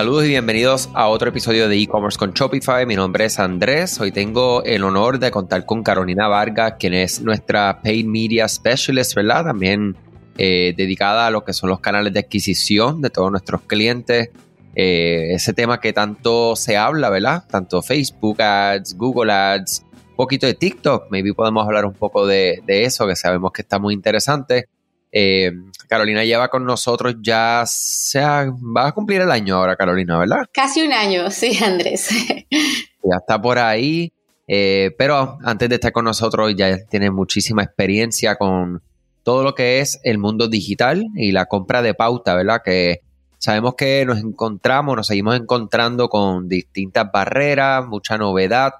Saludos y bienvenidos a otro episodio de e-commerce con Shopify. Mi nombre es Andrés. Hoy tengo el honor de contar con Carolina Vargas, quien es nuestra Paid Media Specialist, ¿verdad? También eh, dedicada a lo que son los canales de adquisición de todos nuestros clientes. Eh, ese tema que tanto se habla, ¿verdad? Tanto Facebook Ads, Google Ads, un poquito de TikTok. Maybe podemos hablar un poco de, de eso, que sabemos que está muy interesante. Eh, Carolina lleva con nosotros ya, sea, va a cumplir el año ahora, Carolina, ¿verdad? Casi un año, sí, Andrés. ya está por ahí, eh, pero antes de estar con nosotros ya tiene muchísima experiencia con todo lo que es el mundo digital y la compra de pauta, ¿verdad? Que sabemos que nos encontramos, nos seguimos encontrando con distintas barreras, mucha novedad,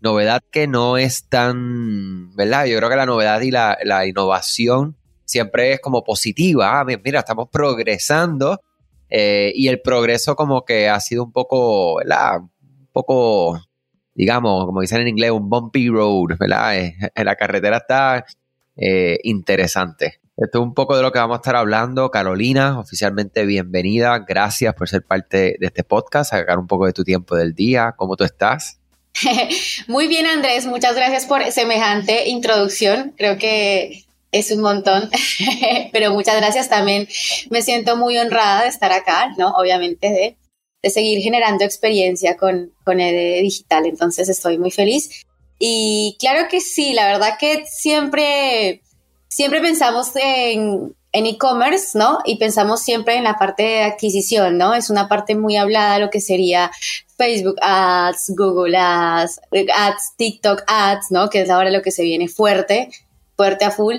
novedad que no es tan, ¿verdad? Yo creo que la novedad y la, la innovación siempre es como positiva. Ah, mira, estamos progresando eh, y el progreso como que ha sido un poco, ¿verdad? Un poco, digamos, como dicen en inglés, un bumpy road, ¿verdad? Eh, la carretera está eh, interesante. Esto es un poco de lo que vamos a estar hablando. Carolina, oficialmente bienvenida. Gracias por ser parte de este podcast, sacar un poco de tu tiempo del día. ¿Cómo tú estás? Muy bien, Andrés. Muchas gracias por semejante introducción. Creo que es un montón, pero muchas gracias también. Me siento muy honrada de estar acá, ¿no? Obviamente de, de seguir generando experiencia con, con el digital, entonces estoy muy feliz. Y claro que sí, la verdad que siempre, siempre pensamos en en e-commerce, ¿no? Y pensamos siempre en la parte de adquisición, ¿no? Es una parte muy hablada lo que sería Facebook Ads, Google Ads, Ads, TikTok Ads, ¿no? Que es ahora lo que se viene fuerte, fuerte a full.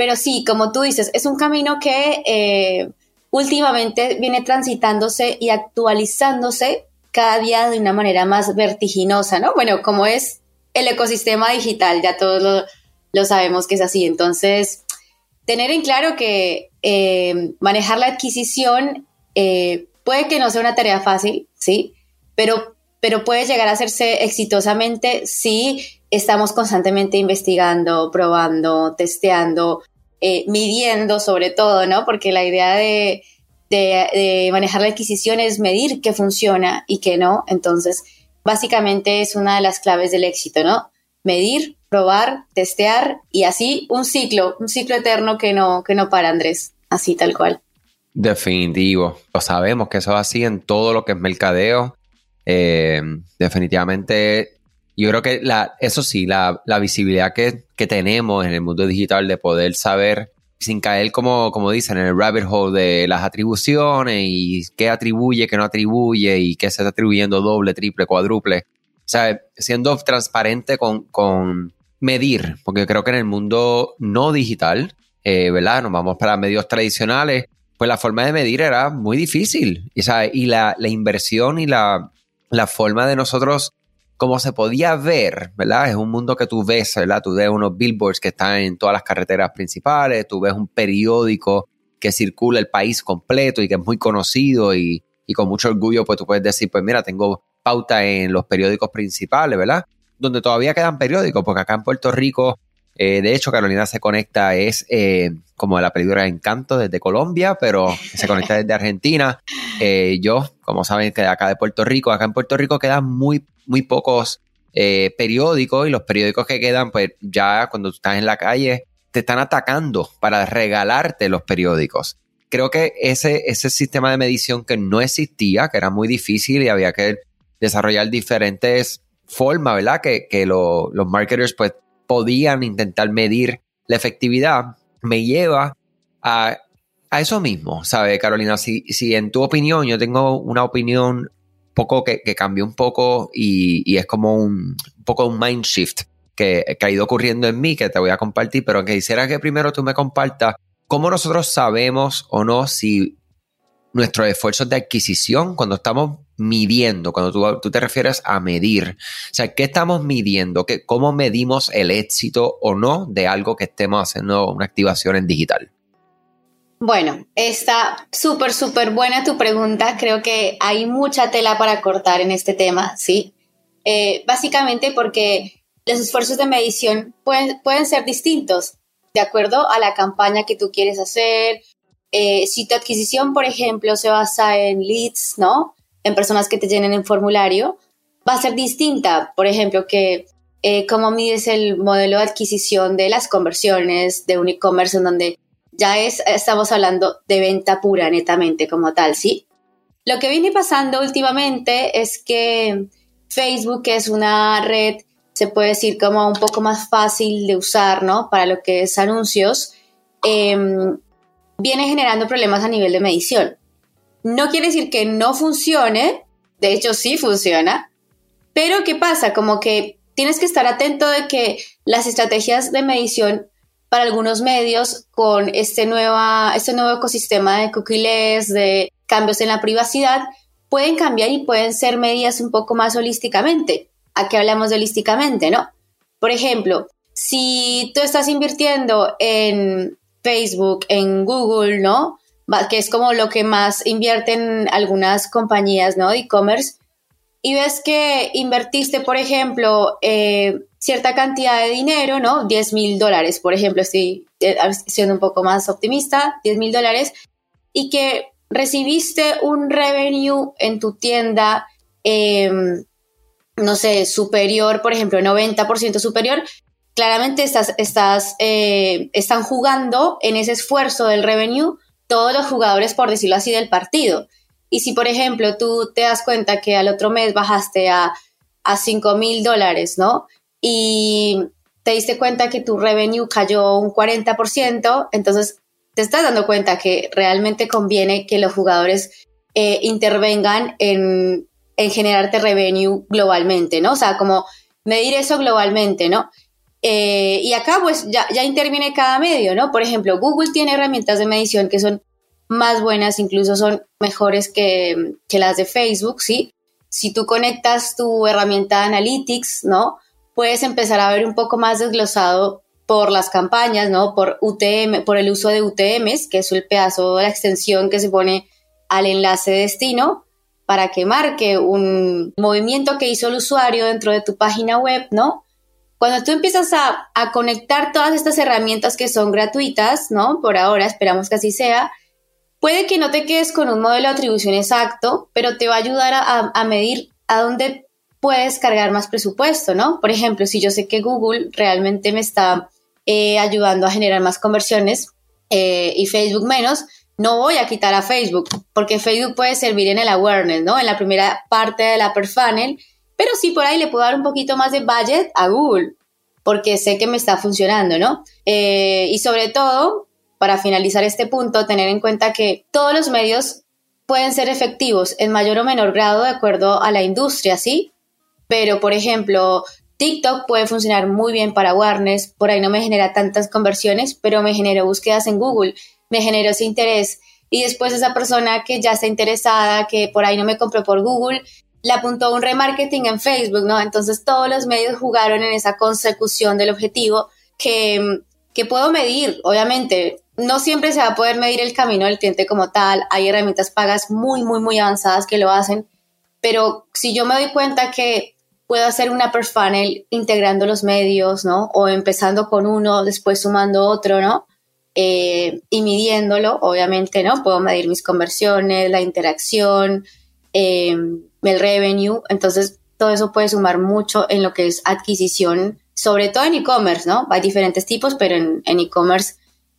Pero sí, como tú dices, es un camino que eh, últimamente viene transitándose y actualizándose cada día de una manera más vertiginosa, ¿no? Bueno, como es el ecosistema digital, ya todos lo, sabemos que es así. Entonces, tener en claro que eh, manejar la adquisición eh, puede que no sea una tarea fácil, ¿sí? Pero, pero puede llegar a hacerse exitosamente si estamos constantemente investigando, probando, testeando, eh, midiendo sobre todo, ¿no? Porque la idea de, manejar la adquisición es medir qué funciona y qué no. Entonces, básicamente es una de las claves del éxito, ¿no? Medir, probar, testear y así un ciclo, un ciclo eterno que no, que no para, Andrés. Así tal cual. Definitivo. Lo sabemos que eso es así en todo lo que es mercadeo. Eh, definitivamente yo creo que eso sí, la, visibilidad que, tenemos en el mundo digital de poder saber, sin caer como, como dicen, en el rabbit hole de las atribuciones y qué atribuye, qué no atribuye y qué se está atribuyendo doble, triple, cuádruple. O sea, siendo transparente con, con medir, porque creo que en el mundo no digital, eh, ¿verdad? Nos vamos para medios tradicionales, pues la forma de medir era muy difícil. Y, y la, la, inversión y la, la forma de nosotros como se podía ver, ¿verdad? Es un mundo que tú ves, ¿verdad? Tú ves unos billboards que están en todas las carreteras principales, tú ves un periódico que circula el país completo y que es muy conocido y, con mucho orgullo, pues tú puedes decir, pues mira, tengo pauta en los periódicos principales, ¿verdad? Donde todavía quedan periódicos, porque acá en Puerto Rico, eh, de hecho, Carolina se conecta, es eh, como la película Encanto desde Colombia, pero se conecta desde Argentina. Eh, yo, como saben, que acá de Puerto Rico, acá en Puerto Rico quedan muy muy pocos periódicos y los periódicos que quedan, pues ya cuando tú estás en la calle, te están atacando para regalarte los periódicos. Creo que ese, ese sistema de medición que no existía, que era muy difícil y había que desarrollar diferentes formas, ¿verdad? Que, los marketers pues podían intentar medir la efectividad, me lleva a, a eso mismo, ¿sabe, Carolina? Si, si en tu opinión, yo tengo una opinión poco que, cambió un poco y, es como un, poco un mind shift que, ha ido ocurriendo en mí que te voy a compartir, pero que quisiera que primero tú me compartas cómo nosotros sabemos o no si nuestros esfuerzos de adquisición, cuando estamos midiendo, cuando tú, tú, te refieres a medir, o sea, ¿qué estamos midiendo? ¿Qué, ¿Cómo medimos el éxito o no de algo que estemos haciendo una activación en digital? Bueno, está súper, súper buena tu pregunta. Creo que hay mucha tela para cortar en este tema, ¿sí? Eh, básicamente porque los esfuerzos de medición pueden, pueden ser distintos de acuerdo a la campaña que tú quieres hacer. Eh, si tu adquisición, por ejemplo, se basa en leads, ¿no? En personas que te llenen el formulario, va a ser distinta. Por ejemplo, que eh, cómo mides el modelo de adquisición de las conversiones de un e-commerce en donde ya es, estamos hablando de venta pura netamente como tal, ¿sí? Lo que viene pasando últimamente es que Facebook es una red, se puede decir como un poco más fácil de usar, ¿no? Para lo que es anuncios, em, viene generando problemas a nivel de medición. No quiere decir que no funcione, de hecho sí funciona, pero ¿qué pasa? Como que tienes que estar atento de que las estrategias de medición para algunos medios con este, este nuevo ecosistema de cookies, de cambios en la privacidad, pueden cambiar y pueden ser medidas un poco más holísticamente. ¿A qué hablamos de holísticamente, no? Por ejemplo, si tú estás invirtiendo en Facebook, en Google, ¿no? Que es como lo que más invierten algunas compañías, ¿no? E-commerce. Y ves que invertiste, por ejemplo, eh, cierta cantidad de dinero, ¿no? 10 mil dólares, por ejemplo, estoy eh, siendo un poco más optimista, 10 mil dólares, y que recibiste un revenue en tu tienda, em, no sé, superior, por ejemplo, 90% superior, claramente estás, estás, eh, están jugando en ese esfuerzo del revenue todos los jugadores, por decirlo así, del partido. Y si, por ejemplo, tú te das cuenta que al otro mes bajaste a, a 5 mil dólares, ¿no? Y te diste cuenta que tu revenue cayó un 40%, entonces te estás dando cuenta que realmente conviene que los jugadores eh, intervengan en, en, generarte revenue globalmente, ¿no? O sea, como medir eso globalmente, ¿no? Eh, y acá pues ya, ya interviene cada medio, ¿no? Por ejemplo, Google tiene herramientas de medición que son más buenas, incluso son mejores que, que las de Facebook, ¿sí? Si tú conectas tu herramienta de Analytics, ¿no? Puedes empezar a ver un poco más desglosado por las campañas, ¿no? Por UTM, por el uso de UTMs, que es el pedazo la extensión que se pone al enlace de destino para que marque un movimiento que hizo el usuario dentro de tu página web, ¿no? Cuando tú empiezas a, a conectar todas estas herramientas que son gratuitas, ¿no? Por ahora, esperamos que así sea, puede que no te quedes con un modelo de atribución exacto, pero te va a ayudar a, medir a dónde puedes cargar más presupuesto, ¿no? Por ejemplo, si yo sé que Google realmente me está eh, ayudando a generar más conversiones eh, y Facebook menos, no voy a quitar a Facebook, porque Facebook puede servir en el awareness, ¿no? En la primera parte de la per funnel, pero sí por ahí le puedo dar un poquito más de budget a Google, porque sé que me está funcionando, ¿no? Eh, y sobre todo, para finalizar este punto, tener en cuenta que todos los medios pueden ser efectivos en mayor o menor grado de acuerdo a la industria, ¿sí? Pero, por ejemplo, TikTok puede funcionar muy bien para awareness, por ahí no me genera tantas conversiones, pero me genera búsquedas en Google, me generó ese interés. Y después esa persona que ya está interesada, que por ahí no me compró por Google, le apuntó un remarketing en Facebook, ¿no? Entonces todos los medios jugaron en esa consecución del objetivo que, que puedo medir, obviamente. No siempre se va a poder medir el camino del cliente como tal. Hay herramientas pagas muy, muy, muy avanzadas que lo hacen. Pero si yo me doy cuenta que puedo hacer una per funnel integrando los medios, ¿no? O empezando con uno, después sumando otro, ¿no? Eh, y midiéndolo, obviamente, ¿no? Puedo medir mis conversiones, la interacción, eh, el revenue. Entonces, todo eso puede sumar mucho en lo que es adquisición, sobre todo en e-commerce, ¿no? Hay diferentes tipos, pero en e-commerce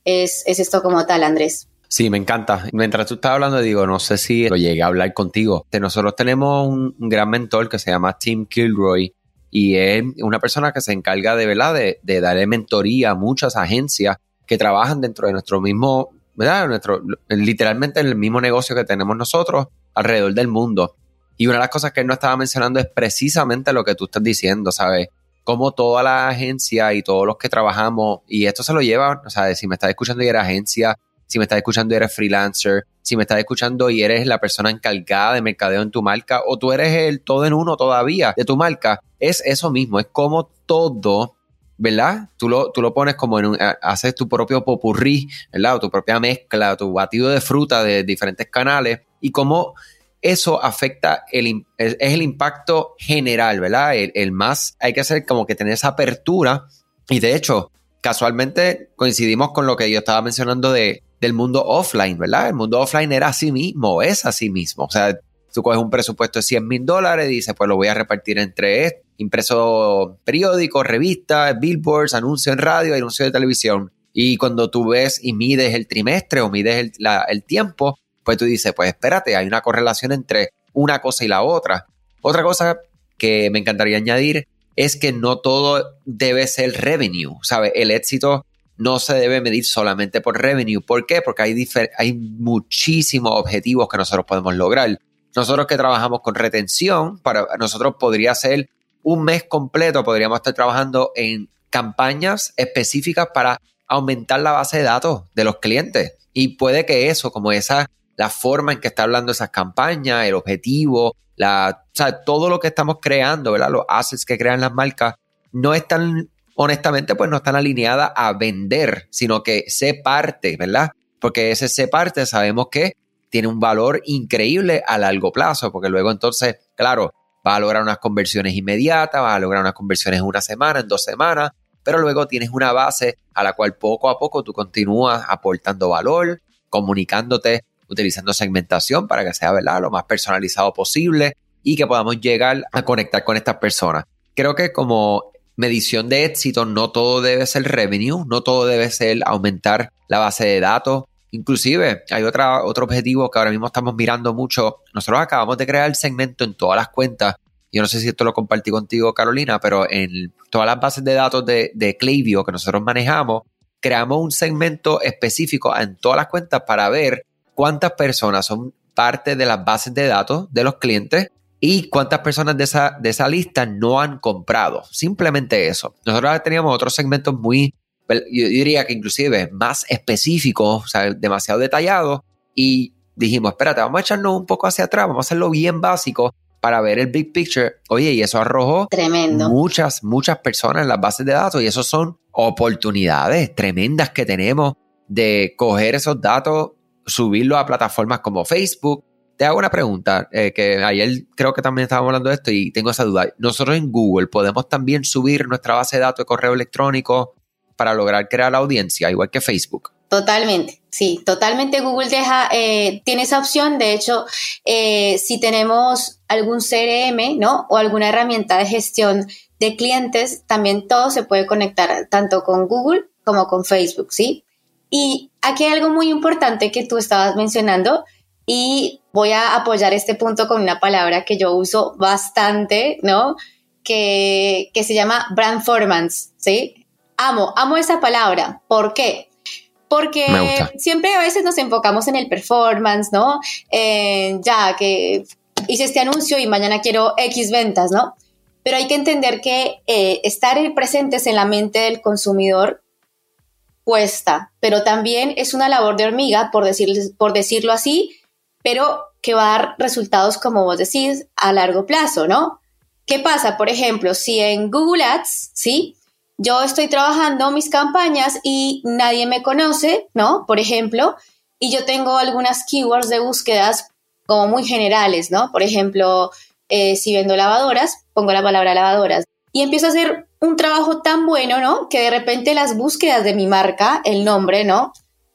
es, es esto como tal, Andrés. Sí, me encanta. Mientras tú estás hablando, digo, no sé si lo llegué a hablar contigo. Nosotros tenemos un, gran mentor que se llama Tim Kilroy y es una persona que se encarga de, ¿verdad? De, de darle mentoría a muchas agencias que trabajan dentro de nuestro mismo, ¿verdad? Nuestro, literalmente en el mismo negocio que tenemos nosotros alrededor del mundo. Y una de las cosas que él nos estaba mencionando es precisamente lo que tú estás diciendo, ¿sabes? Como toda la agencia y todos los que trabajamos, y esto se lo lleva, o sea, si me estás escuchando y eres agencia, si me estás escuchando y eres freelancer, si me estás escuchando y eres la persona encargada de mercadeo en tu marca, o tú eres el todo en uno todavía de tu marca, es eso mismo, es como todo, ¿verdad? Tú lo, tú lo pones como en un, haces tu propio popurrí, ¿verdad? O tu propia mezcla, tu batido de fruta de diferentes canales, y cómo eso afecta, el, es el impacto general, ¿verdad? El, el más, hay que hacer como que tener esa apertura, y de hecho, casualmente coincidimos con lo que yo estaba mencionando de del mundo offline, ¿verdad? El mundo offline era así mismo, es así mismo. O sea, tú coges un presupuesto de 100 mil dólares y dices, pues lo voy a repartir entre impreso periódicos, revistas, billboards, anuncios en radio, anuncios de televisión. Y cuando tú ves y mides el trimestre o mides el, el tiempo, pues tú dices, pues espérate, hay una correlación entre una cosa y la otra. Otra cosa que me encantaría añadir es que no todo debe ser revenue, ¿sabes? El éxito no se debe medir solamente por revenue. ¿Por qué? Porque hay, hay muchísimos objetivos que nosotros podemos lograr. Nosotros que trabajamos con retención, para nosotros podría ser un mes completo, podríamos estar trabajando en campañas específicas para aumentar la base de datos de los clientes. Y puede que eso, como esa, la forma en que está hablando esas campañas, el objetivo, la, todo lo que estamos creando, ¿verdad? Los assets que crean las marcas, no están, honestamente, pues no están alineadas a vender, sino que se parte, ¿verdad? Porque ese se parte sabemos que tiene un valor increíble a largo plazo, porque luego entonces, claro, va a lograr unas conversiones inmediatas, va a lograr unas conversiones en una semana, en dos semanas, pero luego tienes una base a la cual poco a poco tú continúas aportando valor, comunicándote, utilizando segmentación para que sea ¿verdad? lo más personalizado posible y que podamos llegar a conectar con estas personas. Creo que como medición de éxito no todo debe ser revenue, no todo debe ser aumentar la base de datos. Inclusive hay otra, otro objetivo que ahora mismo estamos mirando mucho. Nosotros acabamos de crear el segmento en todas las cuentas yo no sé si esto lo compartí contigo, Carolina, pero en todas las bases de datos de, de Klaviyo que nosotros manejamos, creamos un segmento específico en todas las cuentas para ver cuántas personas son parte de las bases de datos de los clientes y cuántas personas de esa, de esa lista no han comprado. Simplemente eso. Nosotros teníamos otros segmentos muy, yo diría que inclusive más específicos, o sea, demasiado detallados, y dijimos, espérate, vamos a echarnos un poco hacia atrás, vamos a hacerlo bien básico para ver el big picture. Oye, y eso arrojó Tremendo. muchas, muchas personas en las bases de datos y eso son oportunidades tremendas que tenemos de coger esos datos, subirlos a plataformas como Facebook. Te hago una pregunta, eh, que ayer creo que también estábamos hablando de esto y tengo esa duda. Nosotros en Google podemos también subir nuestra base de datos de correo electrónico para lograr crear la audiencia, igual que Facebook. Totalmente, sí, totalmente Google deja, eh, tiene esa opción. De hecho, eh, si tenemos algún CRM, ¿no? O alguna herramienta de gestión de clientes, también todo se puede conectar tanto con Google como con Facebook, ¿sí? Y aquí hay algo muy importante que tú estabas mencionando y voy a apoyar este punto con una palabra que yo uso bastante, ¿no? Que, que se llama brandformance, ¿sí? Amo, amo esa palabra. ¿Por qué? porque siempre a veces nos enfocamos en el performance, ¿no? ya que hice este anuncio y mañana quiero X ventas, ¿no? Pero hay que entender que eh, estar presentes en la mente del consumidor cuesta, pero también es una labor de hormiga, por, decirlo así, pero que va a dar resultados, como vos decís, a largo plazo, ¿no? ¿Qué pasa? Por ejemplo, si en Google Ads, ¿sí? yo estoy trabajando mis campañas y nadie me conoce, ¿no? Por ejemplo, y yo tengo algunas keywords de búsquedas como muy generales, ¿no? Por ejemplo, eh, si vendo lavadoras, pongo la palabra lavadoras. Y empiezo a hacer un trabajo tan bueno, ¿no? Que de repente las búsquedas de mi marca, el nombre, ¿no?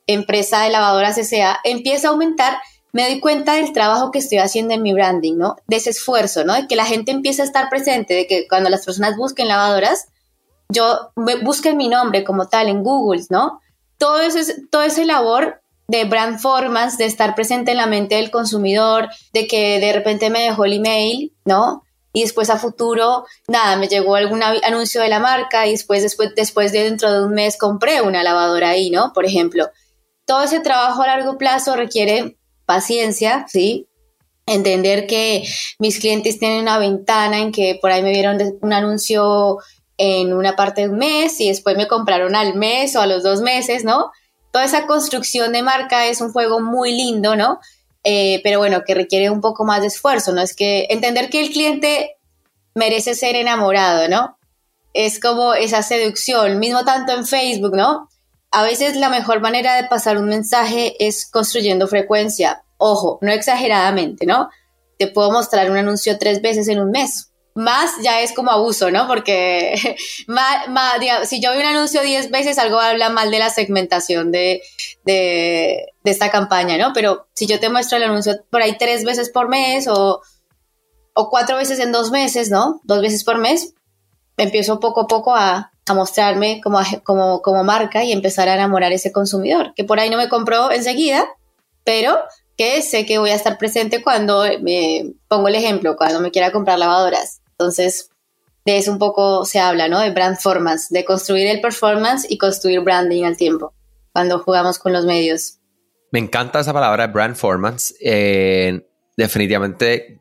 Empresa de lavadoras S.A., empieza a aumentar. Me doy cuenta del trabajo que estoy haciendo en mi branding, ¿no? De ese esfuerzo, ¿no? De que la gente empieza a estar presente, de que cuando las personas busquen lavadoras, yo busquen mi nombre como tal en Google, ¿no? Todo ese, todo ese labor de brand formance, de estar presente en la mente del consumidor, de que de repente me dejó el email, ¿no? Y después a futuro, nada, me llegó algún anuncio de la marca y después, después, después de dentro de un mes compré una lavadora ahí, ¿no? Por ejemplo. Todo ese trabajo a largo plazo requiere paciencia, ¿sí? Entender que mis clientes tienen una ventana en que por ahí me vieron un anuncio en una parte de un mes y después me compraron al mes o a los dos meses, ¿no? Toda esa construcción de marca es un juego muy lindo, ¿no? Eh, pero bueno, que requiere un poco más de esfuerzo, ¿no? Es que entender que el cliente merece ser enamorado, ¿no? Es como esa seducción, mismo tanto en Facebook, ¿no? A veces la mejor manera de pasar un mensaje es construyendo frecuencia. Ojo, no exageradamente, ¿no? Te puedo mostrar un anuncio tres veces en un mes, más ya es como abuso, ¿no? Porque más, si yo veo un anuncio 10 veces, algo habla mal de la segmentación de, de, de, esta campaña, ¿no? Pero si yo te muestro el anuncio por ahí tres veces por mes o, o cuatro veces en dos meses, ¿no? Dos veces por mes, empiezo poco a poco a, a mostrarme como, como, como marca y empezar a enamorar a ese consumidor, que por ahí no me compró enseguida, pero que sé que voy a estar presente cuando me pongo el ejemplo, cuando me quiera comprar lavadoras. Entonces, de eso un poco se habla, ¿no? De brand performance, de construir el performance y construir branding al tiempo, cuando jugamos con los medios. Me encanta esa palabra, brand performance. Eh, definitivamente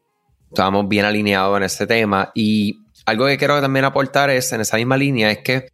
estamos bien alineados en este tema y algo que quiero también aportar es, en esa misma línea, es que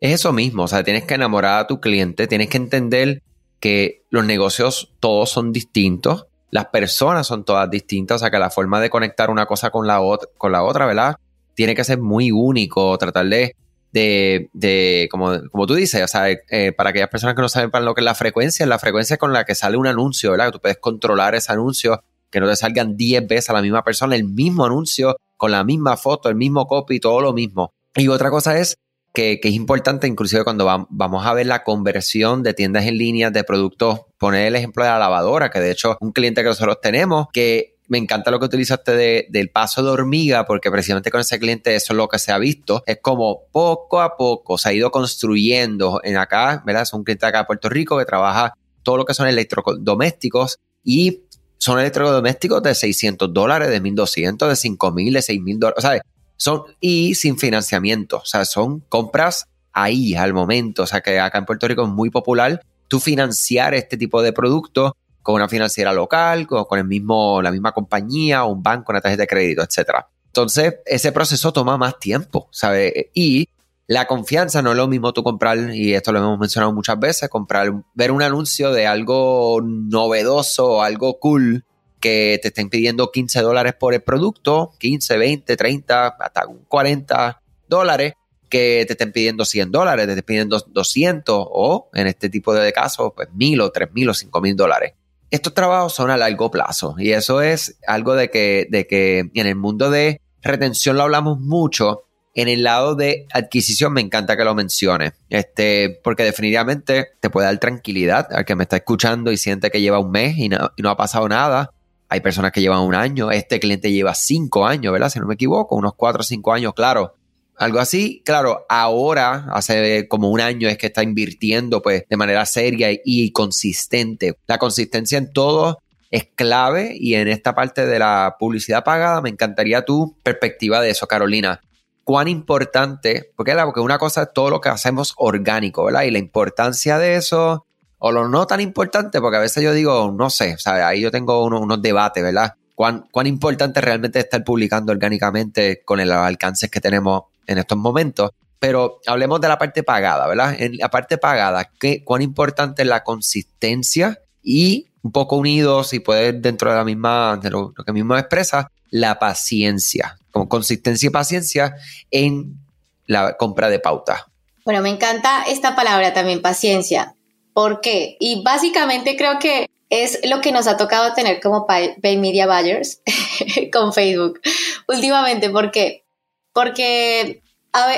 es eso mismo, o sea, tienes que enamorar a tu cliente, tienes que entender que los negocios todos son distintos, las personas son todas distintas, o sea, que la forma de conectar una cosa con la, otra, con la otra, ¿verdad? Tiene que ser muy único, tratar de, de, como, como tú dices, o sea, eh, para aquellas personas que no saben para lo que es la frecuencia, la frecuencia con la que sale un anuncio, ¿verdad? Que tú puedes controlar ese anuncio, que no te salgan 10 veces a la misma persona el mismo anuncio, con la misma foto, el mismo copy, todo lo mismo. Y otra cosa es que, es importante, inclusive cuando vamos a ver la conversión de tiendas en línea de productos, poner el ejemplo de la lavadora, que de hecho un cliente que nosotros tenemos, que me encanta lo que utilizaste del paso de hormiga, porque precisamente con ese cliente eso es lo que se ha visto. Es como poco a poco se ha ido construyendo en acá, ¿verdad? Es un cliente acá de Puerto Rico que trabaja todo lo que son electrodomésticos y son electrodomésticos de 600 dólares, de 1200, de 5000, de 6000 dólares. O sea, son, y sin financiamiento. O sea, son compras ahí al momento. O sea, que acá en Puerto Rico es muy popular tú financiar este tipo de productos con una financiera local, con, el mismo, la misma compañía, un banco, una tarjeta de crédito, etcétera. Entonces, ese proceso toma más tiempo, ¿sabes? Y la confianza no es lo mismo tú comprar, y esto lo hemos mencionado muchas veces, comprar, ver un anuncio de algo novedoso algo cool que te estén pidiendo 15 dólares por el producto, 15, 20, 30, hasta 40 dólares, que te estén pidiendo 100 dólares, te estén pidiendo 200 o en este tipo de casos, pues 1000 o 3000 o 5000 dólares. Estos trabajos son a largo plazo y eso es algo de que, de que en el mundo de retención lo hablamos mucho en el lado de adquisición me encanta que lo menciones, este, porque definitivamente te puede dar tranquilidad al que me está escuchando y siente que lleva un mes y no, ha pasado nada. Hay personas que llevan un año, este cliente lleva cinco años, ¿verdad? Si no me equivoco, unos cuatro o cinco años, claro. Algo así, claro, ahora, hace como un año es que está invirtiendo pues de manera seria y consistente. La consistencia en todo es clave y en esta parte de la publicidad pagada me encantaría tu perspectiva de eso, Carolina cuán importante, porque, porque una cosa es todo lo que hacemos orgánico, ¿verdad? Y la importancia de eso, o lo no tan importante, porque a veces yo digo, no sé, sea, ahí yo tengo unos, debates, ¿verdad? ¿Cuán, cuán importante realmente estar publicando orgánicamente con el alcance que tenemos en estos momentos. Pero hablemos de la parte pagada, ¿verdad? En la parte pagada, ¿qué, ¿cuán importante es la consistencia y un poco unidos y poder dentro de la misma, de lo que mismo expresa, la paciencia con consistencia y paciencia en la compra de pauta. Bueno, me encanta esta palabra también, paciencia. ¿Por qué? Y básicamente creo que es lo que nos ha tocado tener como pay media buyers con Facebook últimamente. ¿Por qué? Porque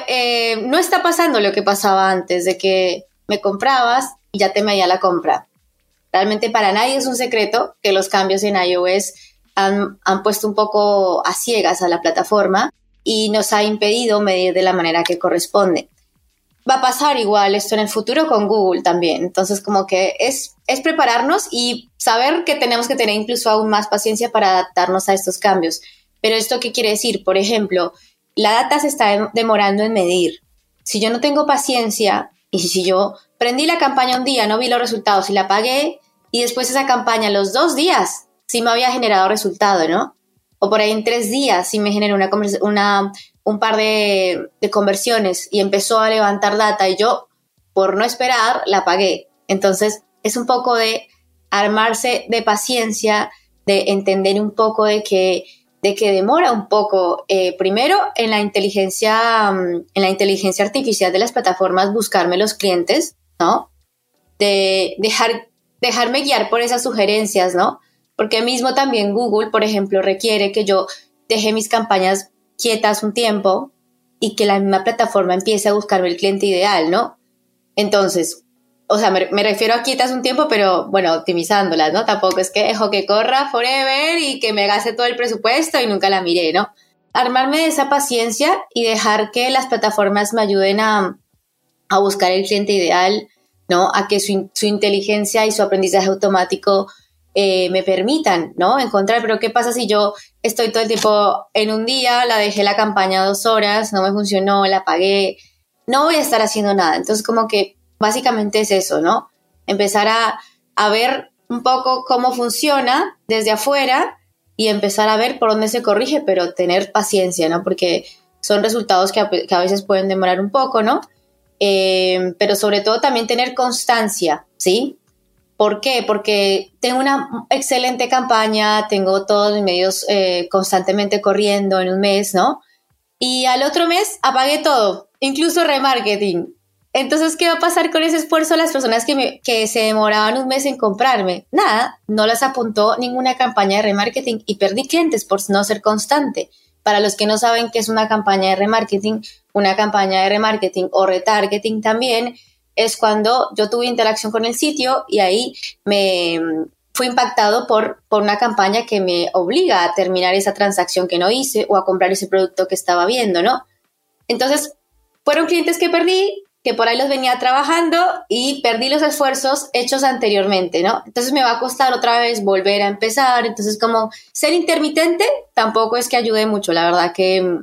eh, no está pasando lo que pasaba antes de que me comprabas y ya te medía la compra. Realmente para nadie es un secreto que los cambios en iOS han, puesto un poco a ciegas a la plataforma y nos ha impedido medir de la manera que corresponde. Va a pasar igual esto en el futuro con Google también. Entonces, como que es, es prepararnos y saber que tenemos que tener incluso aún más paciencia para adaptarnos a estos cambios. Pero esto qué quiere decir? Por ejemplo, la data se está demorando en medir. Si yo no tengo paciencia y si yo prendí la campaña un día, no vi los resultados y la pagué y después esa campaña los dos días sí me había generado resultado, ¿no? O por ahí en tres días sí me generó una, una un par de, conversiones y empezó a levantar data y yo, por no esperar, la pagué. Entonces, es un poco de armarse de paciencia, de entender un poco de que, de que demora un poco, eh, primero en la inteligencia, mm, en la inteligencia artificial de las plataformas buscarme los clientes, ¿no? De dejar, dejarme guiar por esas sugerencias, ¿no? porque mismo también Google, por ejemplo, requiere que yo deje mis campañas quietas un tiempo y que la misma plataforma empiece a buscarme el cliente ideal, ¿no? Entonces, o sea, me, refiero a quietas un tiempo, pero bueno, optimizándolas, ¿no? Tampoco es que dejo que corra forever y que me gaste todo el presupuesto y nunca la miré, ¿no? Armarme de esa paciencia y dejar que las plataformas me ayuden a, a buscar el cliente ideal, ¿no? A que su inteligencia y su aprendizaje automático eh, me permitan, ¿no? Encontrar, pero ¿qué pasa si yo estoy todo el tiempo en un día, la dejé la campaña dos horas, no me funcionó, la pagué, no voy a estar haciendo nada. Entonces, como que básicamente es eso, ¿no? Empezar a, a ver un poco cómo funciona desde afuera y empezar a ver por dónde se corrige, pero tener paciencia, ¿no? Porque son resultados que a, que a veces pueden demorar un poco, ¿no? Eh, pero sobre todo también tener constancia, ¿sí? ¿Por qué? Porque tengo una excelente campaña, tengo todos mis medios eh, constantemente corriendo en un mes, ¿no? Y al otro mes apagué todo, incluso remarketing. Entonces, ¿qué va a pasar con ese esfuerzo las personas que, que se demoraban un mes en comprarme? Nada, no las apuntó ninguna campaña de remarketing y perdí clientes por no ser constante. Para los que no saben qué es una campaña de remarketing, una campaña de remarketing o retargeting también es cuando yo tuve interacción con el sitio y ahí me fui impactado por, por una campaña que me obliga a terminar esa transacción que no hice o a comprar ese producto que estaba viendo, ¿no? Entonces, fueron clientes que perdí, que por ahí los venía trabajando y perdí los esfuerzos hechos anteriormente, ¿no? Entonces me va a costar otra vez volver a empezar. Entonces, como ser intermitente tampoco es que ayude mucho, la verdad que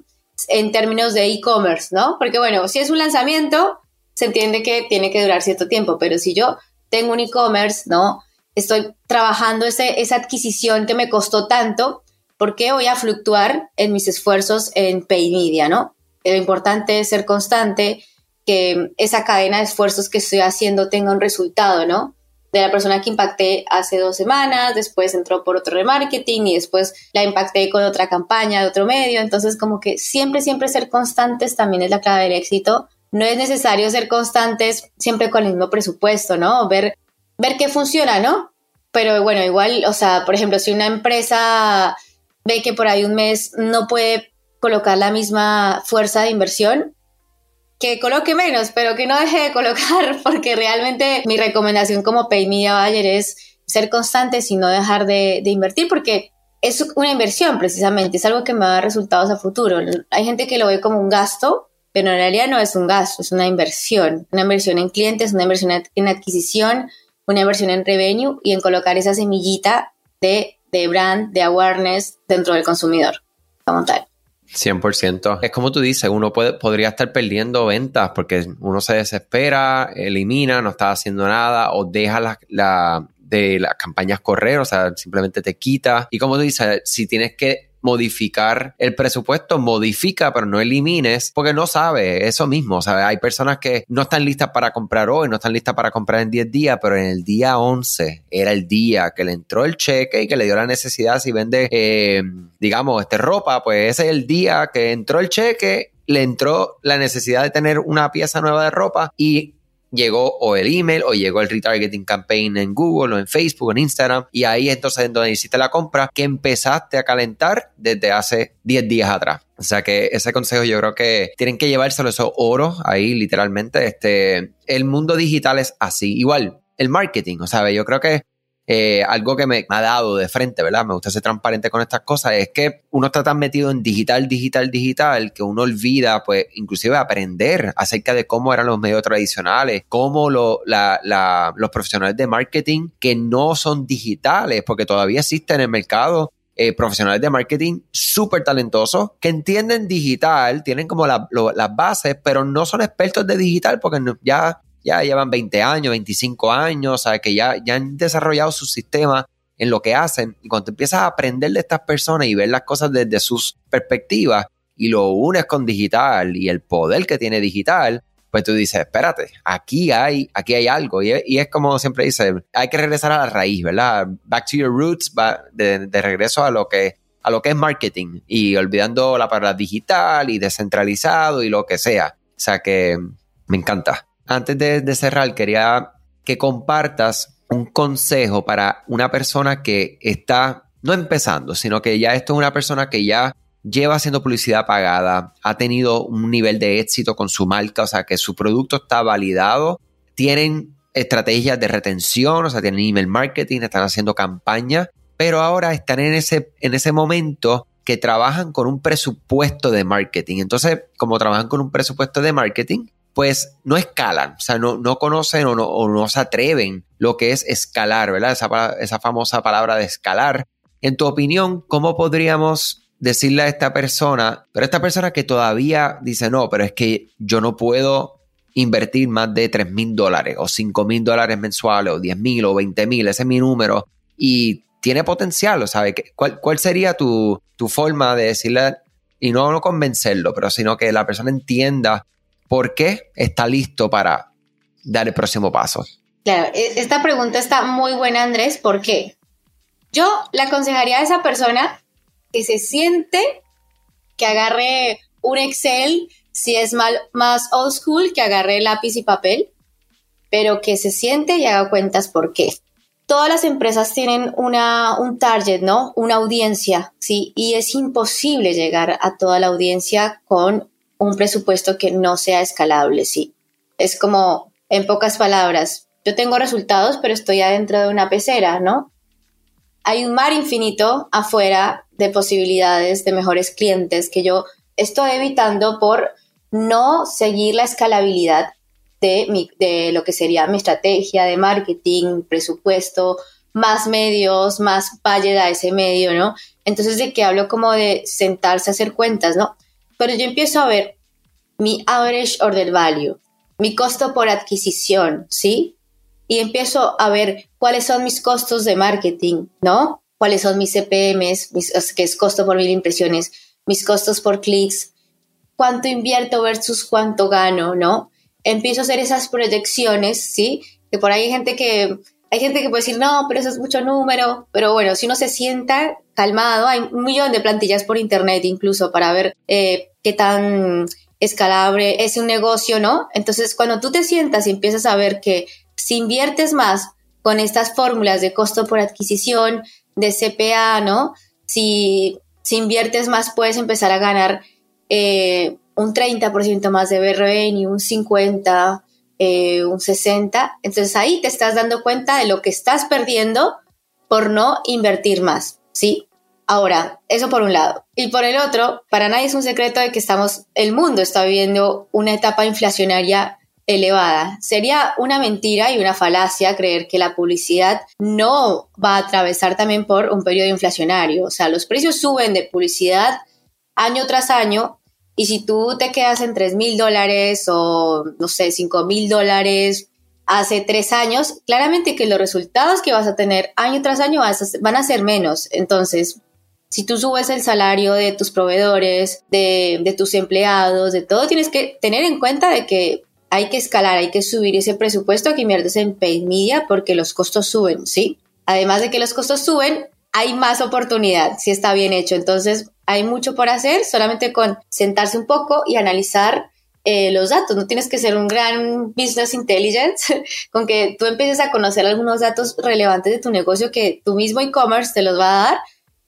en términos de e-commerce, ¿no? Porque bueno, si es un lanzamiento, se entiende que tiene que durar cierto tiempo, pero si yo tengo un e-commerce, ¿no? Estoy trabajando ese, esa adquisición que me costó tanto, ¿por qué voy a fluctuar en mis esfuerzos en pay media, ¿no? Lo importante es ser constante, que esa cadena de esfuerzos que estoy haciendo tenga un resultado, ¿no? De la persona que impacté hace dos semanas, después entró por otro remarketing y después la impacté con otra campaña de otro medio. Entonces, como que siempre, siempre ser constantes también es la clave del éxito no es necesario ser constantes siempre con el mismo presupuesto, ¿no? Ver, ver qué funciona, ¿no? Pero bueno, igual, o sea, por ejemplo, si una empresa ve que por ahí un mes no puede colocar la misma fuerza de inversión, que coloque menos, pero que no deje de colocar, porque realmente mi recomendación como Pay Media Buyer es ser constante y no dejar de, invertir, porque es una inversión precisamente, es algo que me va a dar resultados a futuro. Hay gente que lo ve como un gasto, pero en realidad no es un gasto, es una inversión, una inversión en clientes, una inversión en adquisición, una inversión en revenue y en colocar esa semillita de, de brand, de awareness dentro del consumidor como tal. 100%. Es como tú dices, uno puede, podría estar perdiendo ventas porque uno se desespera, elimina, no está haciendo nada o deja la, la de las campañas correr, o sea, simplemente te quita. Y como tú dices, si tienes que modificar el presupuesto, modifica, pero no elimines, porque no sabe eso mismo. sea, Hay personas que no están listas para comprar hoy, no están listas para comprar en 10 días, pero en el día 11 era el día que le entró el cheque y que le dio la necesidad si vende, eh, digamos, este ropa, pues ese es el día que entró el cheque le entró la necesidad de tener una pieza nueva de ropa y llegó o el email o llegó el retargeting campaign en Google o en Facebook, o en Instagram y ahí entonces es donde hiciste la compra que empezaste a calentar desde hace 10 días atrás. O sea que ese consejo yo creo que tienen que llevárselo esos oro ahí literalmente. Este, el mundo digital es así. Igual, el marketing, o sea, yo creo que eh, algo que me ha dado de frente, ¿verdad? Me gusta ser transparente con estas cosas, es que uno está tan metido en digital, digital, digital, que uno olvida, pues, inclusive aprender acerca de cómo eran los medios tradicionales, cómo lo, los profesionales de marketing que no son digitales, porque todavía existen en el mercado eh, profesionales de marketing súper talentosos que entienden digital, tienen como las bases, pero no son expertos de digital porque ya ya llevan 20 años, 25 años, o que ya, ya han desarrollado su sistema en lo que hacen. Y cuando empiezas a aprender de estas personas y ver las cosas desde sus perspectivas y lo unes con digital y el poder que tiene digital, pues tú dices, espérate, aquí hay, aquí hay algo. Y es, como siempre dice, hay que regresar a la raíz, ¿verdad? Back to your roots, de, de regreso a lo que a lo que es marketing y olvidando la palabra digital y descentralizado y lo que sea. O sea que me encanta antes de, cerrar, quería que compartas un consejo para una persona que está no empezando, sino que ya esto es una persona que ya lleva haciendo publicidad pagada, ha tenido un nivel de éxito con su marca, o sea, que su producto está validado, tienen estrategias de retención, o sea, tienen email marketing, están haciendo campañas, pero ahora están en ese, en ese momento que trabajan con un presupuesto de marketing. Entonces, como trabajan con un presupuesto de marketing, pues no escalan, o sea, no, no conocen o no, o no, se atreven lo que es escalar, ¿verdad? Esa, esa famosa palabra de escalar. En tu opinión, ¿cómo podríamos decirle a esta persona, pero esta persona que todavía dice, no, pero es que yo no puedo invertir más de 3 mil dólares o 5 mil dólares mensuales o 10 mil o 20 mil, ese es mi número y tiene potencial, ¿sabes? ¿Cuál, ¿Cuál sería tu, tu, forma de decirle, y no, no convencerlo, pero sino que la persona entienda por qué está listo para dar el próximo paso? Claro, e, esta pregunta está muy buena, Andrés, ¿por qué? Yo le aconsejaría a esa persona que se siente, que agarre un Excel, si es más old school, que agarre lápiz y papel, pero que se siente y haga cuentas por qué. Todas las empresas tienen una, un target, ¿no? Una audiencia, ¿sí? Y es imposible llegar a toda la audiencia con un presupuesto que no sea escalable, ¿sí? Es como, en pocas palabras, yo tengo resultados, pero estoy adentro de una pecera, ¿no? Hay un mar infinito afuera de posibilidades de mejores clientes que yo estoy evitando por no seguir la escalabilidad de, mi, de lo que sería mi estrategia de marketing, presupuesto, más medios, más budget a ese medio, ¿no? Entonces, de que hablo como de sentarse a hacer cuentas, ¿no? Pero yo empiezo a ver mi average order value, mi costo por adquisición, ¿sí? Y empiezo a ver cuáles son mis costos de marketing, ¿no? cuáles son mis CPMs, mis, que es costo por mil impresiones, mis costos por clics, cuánto invierto versus cuánto gano, ¿no? Empiezo a hacer esas proyecciones, ¿sí? Que por ahí hay gente que, hay gente que puede decir, no, pero eso es mucho número, pero bueno, si uno se sienta calmado, hay un millón de plantillas por internet incluso para ver eh, qué tan escalable es un negocio, ¿no? Entonces, cuando tú te sientas y empiezas a ver que si inviertes más con estas fórmulas de costo por adquisición, de CPA, ¿no? Si, si inviertes más, puedes empezar a ganar eh, un 30% más de revenue, un 50%, eh, un 60%. Entonces ahí te estás dando cuenta de lo que estás perdiendo por no invertir más, ¿sí? Ahora, eso por un lado. Y por el otro, para nadie es un secreto de que estamos, el mundo está viviendo una etapa inflacionaria elevada. Sería una mentira y una falacia creer que la publicidad no va a atravesar también por un periodo inflacionario. O sea, los precios suben de publicidad año tras año y si tú te quedas en 3 mil dólares o, no sé, 5 mil dólares hace tres años, claramente que los resultados que vas a tener año tras año van a ser menos. Entonces, si tú subes el salario de tus proveedores, de, tus empleados, de todo, tienes que tener en cuenta de que hay que escalar, hay que subir ese presupuesto que inviertes en paid media porque los costos suben, ¿sí? Además de que los costos suben, hay más oportunidad si está bien hecho. Entonces, hay mucho por hacer, solamente con sentarse un poco y analizar eh, los datos. No tienes que ser un gran business intelligence, con que tú empieces a conocer algunos datos relevantes de tu negocio que tu mismo e-commerce te los va a dar.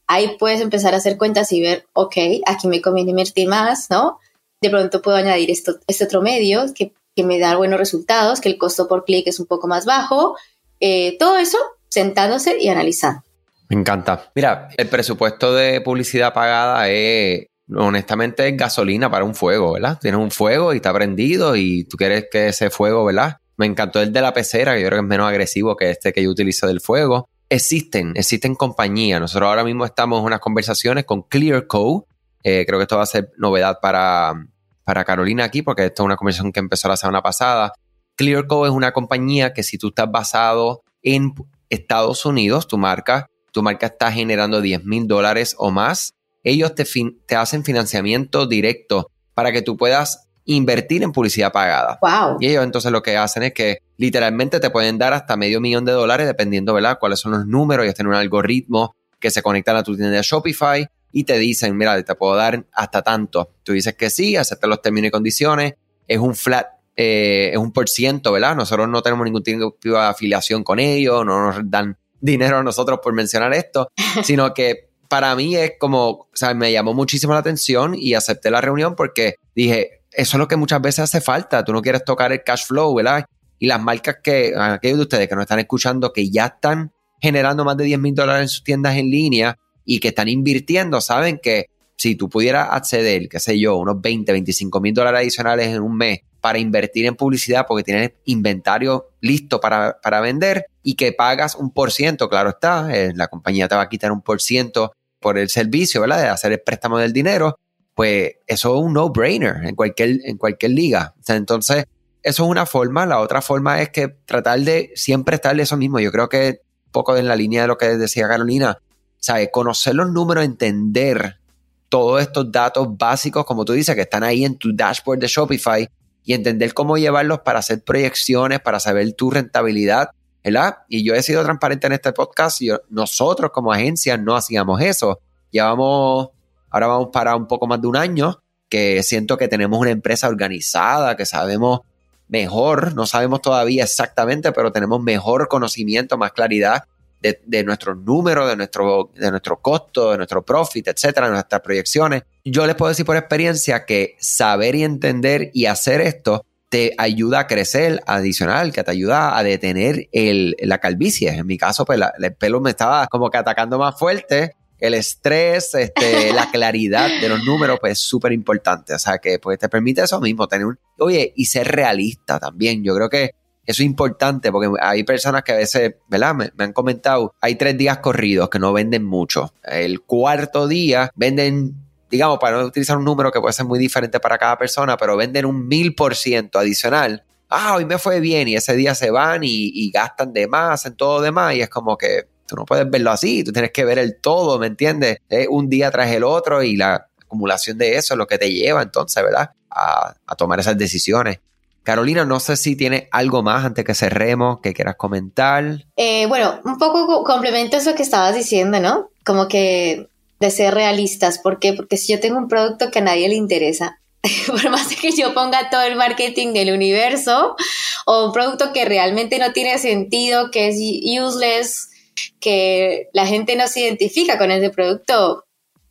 Ahí puedes empezar a hacer cuentas y ver, ok, aquí me conviene invertir más, ¿no? De pronto puedo añadir esto, este otro medio que que me da buenos resultados, que el costo por clic es un poco más bajo. Eh, todo eso sentándose y analizando. Me encanta. Mira, el presupuesto de publicidad pagada es, honestamente, es gasolina para un fuego, ¿verdad? Tienes un fuego y está prendido y tú quieres que ese fuego, ¿verdad? Me encantó el de la pecera, que yo creo que es menos agresivo que este que yo utilizo del fuego. Existen, existen compañías. Nosotros ahora mismo estamos en unas conversaciones con Clearco. Eh, creo que esto va a ser novedad para, para Carolina aquí, porque esto es una conversación que empezó la semana pasada. Clearco es una compañía que si tú estás basado en Estados Unidos, tu marca, tu marca está generando 10 mil dólares o más, ellos te, te hacen financiamiento directo para que tú puedas invertir en publicidad pagada. Wow. Y ellos entonces lo que hacen es que literalmente te pueden dar hasta medio millón de dólares dependiendo, ¿verdad?, cuáles son los números. Ellos tienen un algoritmo que se conecta a tu tienda de Shopify y te dicen, mira, te puedo dar hasta tanto. Tú dices que sí, aceptas los términos y condiciones, es un flat, eh, es un por ciento, ¿verdad? Nosotros no tenemos ningún tipo de afiliación con ellos, no nos dan dinero a nosotros por mencionar esto, sino que para mí es como, o sea, me llamó muchísimo la atención y acepté la reunión porque dije, eso es lo que muchas veces hace falta. Tú no quieres tocar el cash flow, ¿verdad? Y las marcas que, aquellos de ustedes que nos están escuchando, que ya están generando más de 10 mil dólares en sus tiendas en línea y que están invirtiendo, saben que si tú pudieras acceder, qué sé yo, unos 20, 25 mil dólares adicionales en un mes para invertir en publicidad porque tienes inventario listo para, para vender y que pagas un por ciento, claro está, eh, la compañía te va a quitar un por ciento por el servicio, ¿verdad? De hacer el préstamo del dinero, pues eso es un no-brainer en cualquier, en cualquier liga. entonces, eso es una forma. La otra forma es que tratar de siempre estar de eso mismo. Yo creo que un poco en la línea de lo que decía Carolina, ¿sabes? Conocer los números, entender todos estos datos básicos, como tú dices, que están ahí en tu dashboard de Shopify y entender cómo llevarlos para hacer proyecciones, para saber tu rentabilidad, ¿verdad? Y yo he sido transparente en este podcast y nosotros como agencia no hacíamos eso. Llevamos, ahora vamos para un poco más de un año que siento que tenemos una empresa organizada, que sabemos mejor, no sabemos todavía exactamente, pero tenemos mejor conocimiento, más claridad de, nuestros números, de nuestro, de nuestro costo, de nuestro profit, etcétera, de nuestras proyecciones. Yo les puedo decir por experiencia que saber y entender y hacer esto te ayuda a crecer adicional, que te ayuda a detener el, la calvicie. En mi caso, pues el pelo me estaba como que atacando más fuerte. El estrés, este, la claridad de los números, pues es súper importante. O sea, que pues te permite eso mismo, tener un... Oye, y ser realista también. Yo creo que eso es importante porque hay personas que a veces, ¿verdad? Me, han comentado, hay tres días corridos que no venden mucho. El cuarto día venden, digamos, para no utilizar un número que puede ser muy diferente para cada persona, pero venden un mil por ciento adicional. Ah, hoy me fue bien y ese día se van y, gastan de más, en todo de más y es como que tú no puedes verlo así, tú tienes que ver el todo, ¿me entiendes? un día tras el otro y la acumulación de eso es lo que te lleva entonces, ¿verdad? A, a tomar esas decisiones. Carolina, no sé si tiene algo más antes que cerremos que quieras comentar. Eh, bueno, un poco complemento eso que estabas diciendo, ¿no? Como que de ser realistas. ¿Por qué? Porque si yo tengo un producto que a nadie le interesa, por más que yo ponga todo el marketing del universo, o un producto que realmente no tiene sentido, que es useless, que la gente no se identifica con ese producto,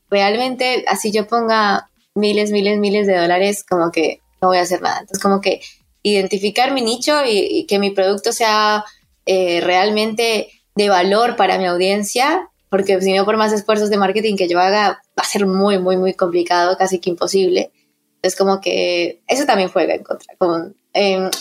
realmente así yo ponga miles, miles, miles de dólares, como que no voy a hacer nada. Entonces, como que identificar mi nicho y, que mi producto sea eh, realmente de valor para mi audiencia, porque si no por más esfuerzos de marketing que yo haga, va a ser muy, muy, muy complicado, casi que imposible. Es como que eso también juega en contra, con,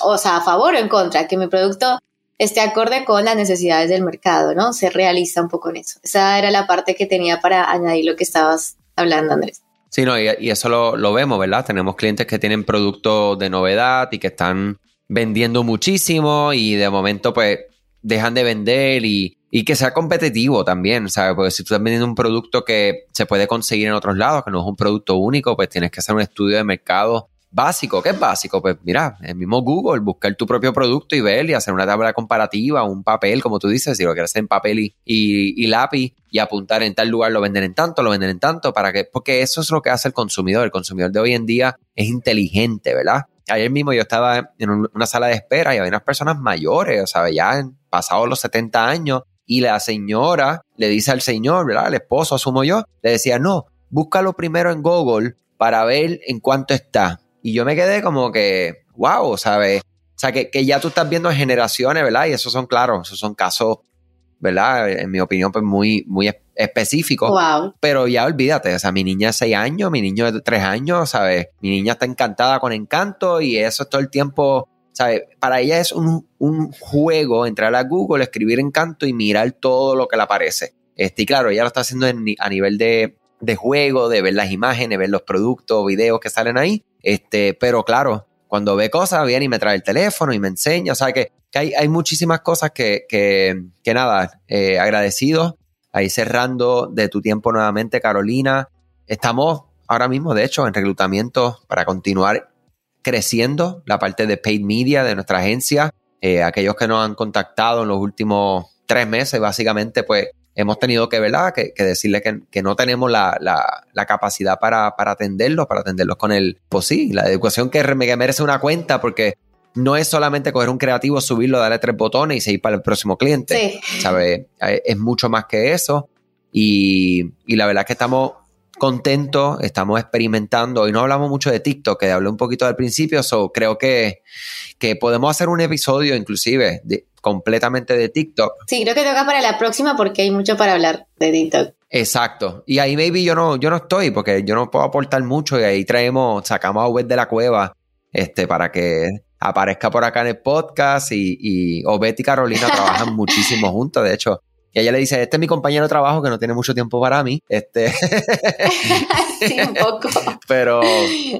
o sea, a favor o en contra, que mi producto esté acorde con las necesidades del mercado, ¿no? Ser realista un poco en eso. Esa era la parte que tenía para añadir lo que estabas hablando, Andrés. Sí, no, y, eso lo, vemos, ¿verdad? Tenemos clientes que tienen productos de novedad y que están vendiendo muchísimo y de momento pues dejan de vender y, y que sea competitivo también, ¿sabes? Porque si tú estás vendiendo un producto que se puede conseguir en otros lados, que no es un producto único, pues tienes que hacer un estudio de mercado básico. ¿Qué es básico? Pues mira, el mismo Google, buscar tu propio producto y ver y hacer una tabla comparativa, un papel, como tú dices, si lo quieres hacer en papel y, y, lápiz y apuntar en tal lugar, lo venden en tanto, lo venden en tanto, para que, porque eso es lo que hace el consumidor. El consumidor de hoy en día es inteligente, ¿verdad? Ayer mismo yo estaba en una sala de espera y había unas personas mayores, o sea, ya pasados los 70 años, y la señora le dice al señor, ¿verdad? El esposo, asumo yo, le decía, no, búscalo primero en Google para ver en cuánto está. Y yo me quedé como que, wow, ¿sabes? O sea, que, ya tú estás viendo generaciones, ¿verdad? Y esos son, claro, esos son casos, ¿verdad? En mi opinión, pues muy, muy específicos. Wow. Pero ya olvídate, o sea, mi niña de 6 años, mi niño de 3 años, ¿sabes? Mi niña está encantada con encanto y eso es todo el tiempo, ¿sabes? Para ella es un, un juego entrar a Google, escribir encanto y mirar todo lo que le aparece. Este, y claro, ella lo está haciendo a nivel de, de juego, de ver las imágenes, ver los productos, videos que salen ahí. Este, pero claro, cuando ve cosas, viene y me trae el teléfono y me enseña. O sea que, hay, hay, muchísimas cosas que, que, que nada, eh, agradecido. Ahí cerrando de tu tiempo nuevamente, Carolina. Estamos ahora mismo, de hecho, en reclutamiento para continuar creciendo la parte de paid media de nuestra agencia. Eh, aquellos que nos han contactado en los últimos tres meses, básicamente, pues hemos tenido que, ¿verdad? Que, que decirle que, no tenemos la, capacidad para, atenderlos, para atenderlos con el, pues sí, la educación que, merece una cuenta, porque no es solamente coger un creativo, subirlo, darle tres botones y seguir para el próximo cliente. Sí. ¿Sabe? Eh, es mucho más que eso. Y, y la verdad es que estamos contentos, estamos experimentando. Hoy no hablamos mucho de TikTok, que hablé un poquito al principio, so creo que, que podemos hacer un episodio inclusive de, completamente de TikTok. Sí, creo que toca para la próxima porque hay mucho para hablar de TikTok. Exacto. Y ahí maybe yo no, yo no estoy porque yo no puedo aportar mucho y ahí traemos, sacamos a Obed de la cueva este, para que aparezca por acá en el podcast y, y Obed y Carolina trabajan muchísimo juntos. De hecho, y ella le dice, este es mi compañero de trabajo que no tiene mucho tiempo para mí. Este. sí, un poco. Pero.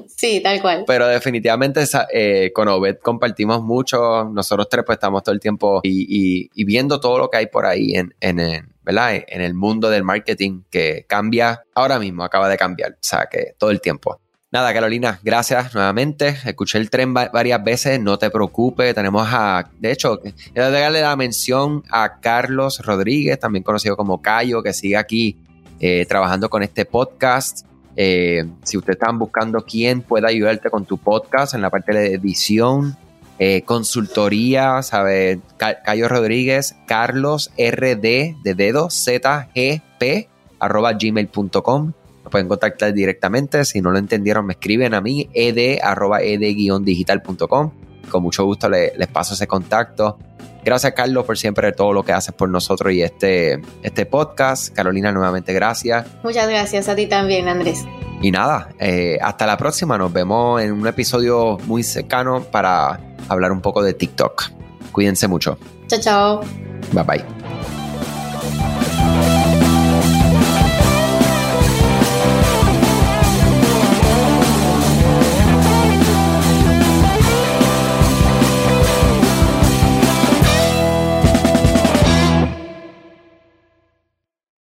Sí, tal cual. Pero definitivamente eh, con Obed compartimos mucho. Nosotros tres pues estamos todo el tiempo y, y, viendo todo lo que hay por ahí en, en, en, ¿verdad? en el mundo del marketing que cambia ahora mismo, acaba de cambiar. O sea, que todo el tiempo. Nada, Carolina, gracias nuevamente. Escuché el tren varias veces, no te preocupes. Tenemos a, de hecho, quiero darle la mención a Carlos Rodríguez, también conocido como Cayo, que sigue aquí eh, trabajando con este podcast. Eh, si ustedes están buscando quién pueda ayudarte con tu podcast en la parte de edición, eh, consultoría, ¿sabes? Cayo Rodríguez, Carlos RD de dedo, ZGP, arroba gmail.com pueden contactar directamente. Si no lo entendieron, me escriben a mí, ed, arroba ed-digital.com. Con mucho gusto les paso ese contacto. Gracias, Carlos, por siempre todo lo que haces por nosotros y este, este podcast. Carolina, nuevamente gracias. Muchas gracias a ti también, Andrés. Y nada, eh, hasta la próxima. Nos vemos en un episodio muy cercano para hablar un poco de TikTok. Cuídense mucho. Chao, chao. Bye bye.